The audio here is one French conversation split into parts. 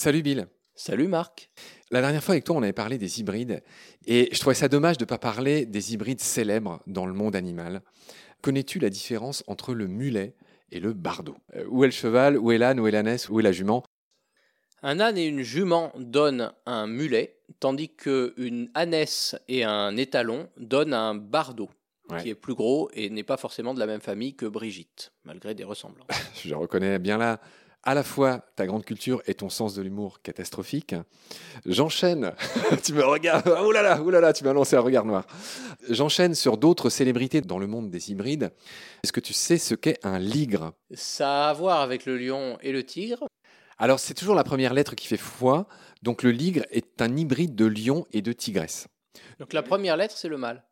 Salut Bill. Salut Marc. La dernière fois avec toi, on avait parlé des hybrides et je trouvais ça dommage de ne pas parler des hybrides célèbres dans le monde animal. Connais-tu la différence entre le mulet et le bardeau? Euh, Où est le cheval? Où est l'âne? Où est l'ânesse Où est la jument? Un âne et une jument donnent un mulet, tandis qu'une ânesse et un étalon donnent un bardeau, Ouais. qui est plus gros et n'est pas forcément de la même famille que Brigitte, malgré des ressemblances. Je reconnais bien là à la fois ta grande culture et ton sens de l'humour catastrophique. J'enchaîne. tu me regardes. Oh là là, oh là là, tu m'as lancé un regard noir. J'enchaîne sur d'autres célébrités dans le monde des hybrides. Est-ce que tu sais ce qu'est un ligre? Ça a à voir avec le lion et le tigre. Alors, c'est toujours la première lettre qui fait foi. Donc, le ligre est un hybride de lion et de tigresse. Donc la première lettre, c'est le mâle.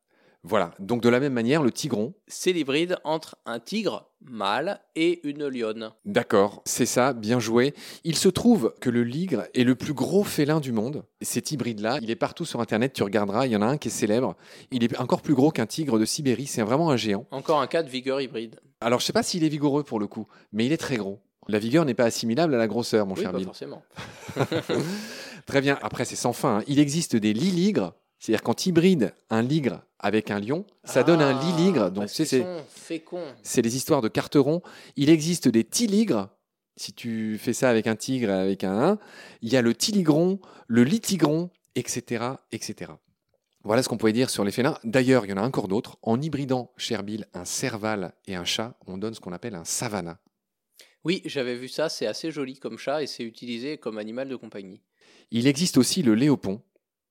Voilà. Donc, de la même manière, le tigron. C'est l'hybride entre un tigre mâle et une lionne. D'accord, c'est ça, bien joué. Il se trouve que le ligre est le plus gros félin du monde. Cet hybride-là, il est partout sur Internet, tu regarderas, il y en a un qui est célèbre. Il est encore plus gros qu'un tigre de Sibérie, c'est vraiment un géant. Encore un cas de vigueur hybride. Alors, je sais pas s'il est vigoureux pour le coup, mais il est très gros. La vigueur n'est pas assimilable à la grosseur, mon oui, cher pas Bill. forcément. Très bien, après c'est sans fin. hein. Il existe des lit-ligres, c'est-à-dire quand tu hybrides un ligre avec un lion, ça donne un. Donc, parce tu sais, qu'ils c'est... c'est les histoires de carterons. Il existe des tiligres. Si tu fais ça avec un tigre, avec un 1, il y a le tiligron, le litigron, etc., etc. Voilà ce qu'on pouvait dire sur les félins. D'ailleurs, il y en a encore d'autres. En hybridant, cher Bill, un serval et un chat, on donne ce qu'on appelle un savana. Oui, j'avais vu ça, c'est assez joli comme chat et c'est utilisé comme animal de compagnie. Il existe aussi le léopon.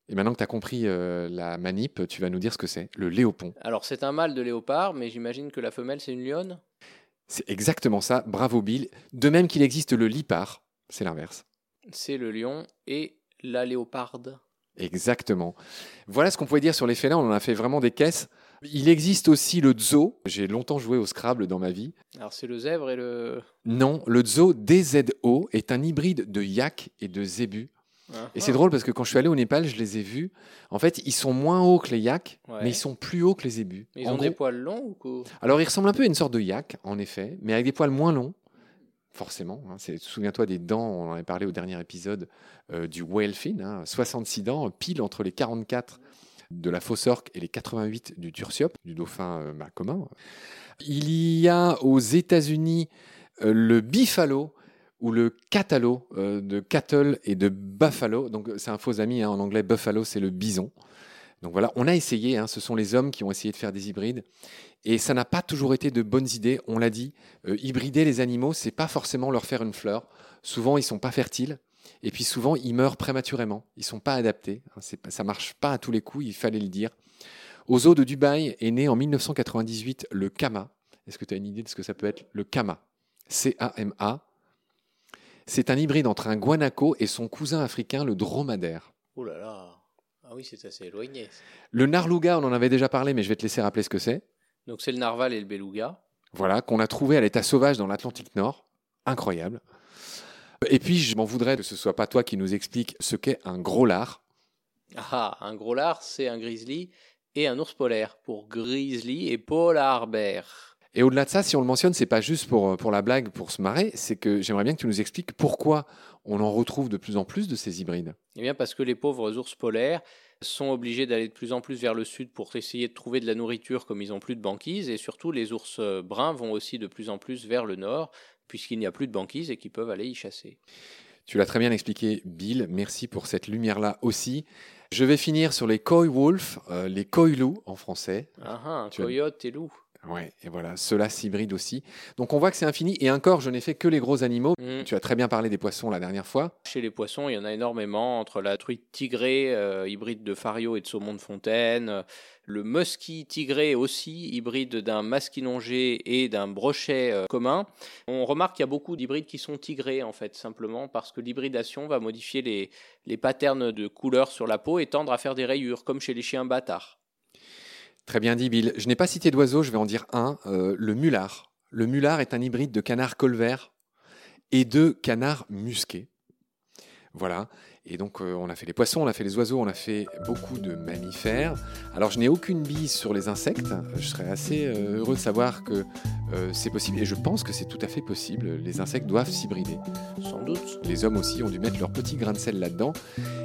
Et maintenant que tu as compris euh, la manip, tu vas nous dire ce que c'est, le léopon. Alors c'est un mâle de léopard, mais j'imagine que la femelle c'est une lionne? C'est exactement ça, bravo Bill. De même qu'il existe le lipard, c'est l'inverse. C'est le lion et la léoparde. Exactement. Voilà ce qu'on pouvait dire sur les félins, on en a fait vraiment des caisses. Il existe aussi le zo. J'ai longtemps joué au Scrabble dans ma vie. Alors c'est le zèbre et le... Non, le zo DZO est un hybride de yak et de zébu. Hein Et c'est drôle parce que quand je suis allé au Népal, je les ai vus. En fait, ils sont moins hauts que les yaks, Ouais. mais ils sont plus hauts que les zébus. Ils En ont gros- des poils longs ou quoi? Alors, ils ressemblent un peu à une sorte de yak, en effet, mais avec des poils moins longs. Forcément. hein. Souviens-toi des dents, on en avait parlé au dernier épisode euh, du whale fin, hein, 66 dents, pile entre les 44 de la fausse orque et les 88 du turciope, du dauphin euh, commun. Il y a aux États-Unis euh, le bifalo ou le catalo euh, de cattle et de buffalo. Donc c'est un faux ami hein, en anglais. Buffalo, c'est le bison. Donc voilà, on a essayé. hein, ce sont les hommes qui ont essayé de faire des hybrides. Et ça n'a pas toujours été de bonnes idées. On l'a dit, hybrider les animaux, c'est pas forcément leur faire une fleur. Souvent, ils sont pas fertiles. Et puis souvent, ils meurent prématurément. Ils sont pas adaptés. Hein, ça marche pas à tous les coups. Il fallait le dire. Aux eaux de Dubaï est né en 1998 le Kama. Est-ce que tu as une idée de ce que ça peut être le Kama? C-A-M-A. C'est un hybride entre un guanaco et son cousin africain, le dromadaire. Oh là là Ah oui, c'est assez éloigné. Le narluga, on en avait déjà parlé, mais je vais te laisser rappeler ce que c'est. Donc c'est le narval et le beluga. Voilà, qu'on a trouvé à l'état sauvage dans l'Atlantique Nord. Incroyable. Et puis, je m'en voudrais que ce soit pas toi qui nous explique ce qu'est un gros lard. Ah, un gros lard, c'est un grizzly et un ours polaire pour grizzly et polar bear. Et au-delà de ça, si on le mentionne, c'est pas juste pour, pour la blague, pour se marrer, c'est que j'aimerais bien que tu nous expliques pourquoi on en retrouve de plus en plus de ces hybrides. Eh bien parce que les pauvres ours polaires sont obligés d'aller de plus en plus vers le sud pour essayer de trouver de la nourriture comme ils n'ont plus de banquise et surtout les ours euh, bruns vont aussi de plus en plus vers le nord puisqu'il n'y a plus de banquise et qu'ils peuvent aller y chasser. Tu l'as très bien expliqué, Bill. Merci pour cette lumière-là aussi. Je vais finir sur les coy wolf, euh, les coy loups en français. Ah ah, as- coyote et loup. Ouais, et voilà, ceux-là s'hybrident aussi. Donc on voit que c'est infini. Et encore, je n'ai fait que les gros animaux. Mm. Tu as très bien parlé des poissons la dernière fois. Chez les poissons, il y en a énormément, entre la truite tigrée, euh, hybride de fario et de saumon de fontaine, euh, le musky tigré aussi, hybride d'un masquinongé et d'un brochet euh, commun. On remarque qu'il y a beaucoup d'hybrides qui sont tigrés, en fait, simplement parce que l'hybridation va modifier les, les patterns de couleur sur la peau et tendre à faire des rayures, comme chez les chiens bâtards. Très bien dit, Bill. Je n'ai pas cité d'oiseau, je vais en dire un. euh, le mulard. Le mulard est un hybride de canard colvert et de canard musqué. Voilà. Et donc, euh, on a fait les poissons, on a fait les oiseaux, on a fait beaucoup de mammifères. Alors, je n'ai aucune bise sur les insectes. Je serais assez euh, heureux de savoir que c'est possible. Et je pense que c'est tout à fait possible. Les insectes doivent s'hybrider. Sans doute. Les hommes aussi ont dû mettre leur petit grain de sel là-dedans.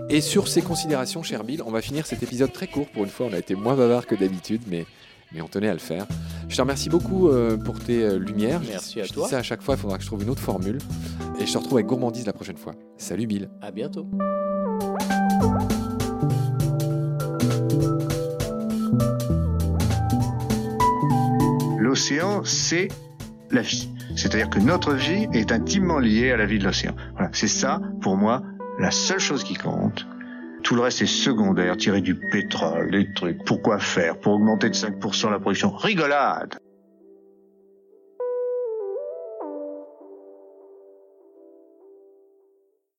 Et sur ces considérations, cher Bill, on va finir cet épisode très court. Pour une fois, on a été moins bavard que d'habitude, mais, mais on tenait à le faire. Je te remercie beaucoup euh, pour tes euh, lumières. Merci je, à je toi. dis ça à chaque fois, il faudra que je trouve une autre formule. Et je te retrouve avec gourmandise la prochaine fois. Salut Bill. À bientôt. L'océan, c'est la vie. C'est-à-dire que notre vie est intimement liée à la vie de l'océan. Voilà, c'est ça, pour moi, la seule chose qui compte. Tout le reste est secondaire, tirer du pétrole, des trucs. Pourquoi faire? Pour augmenter de 5% la production Rigolade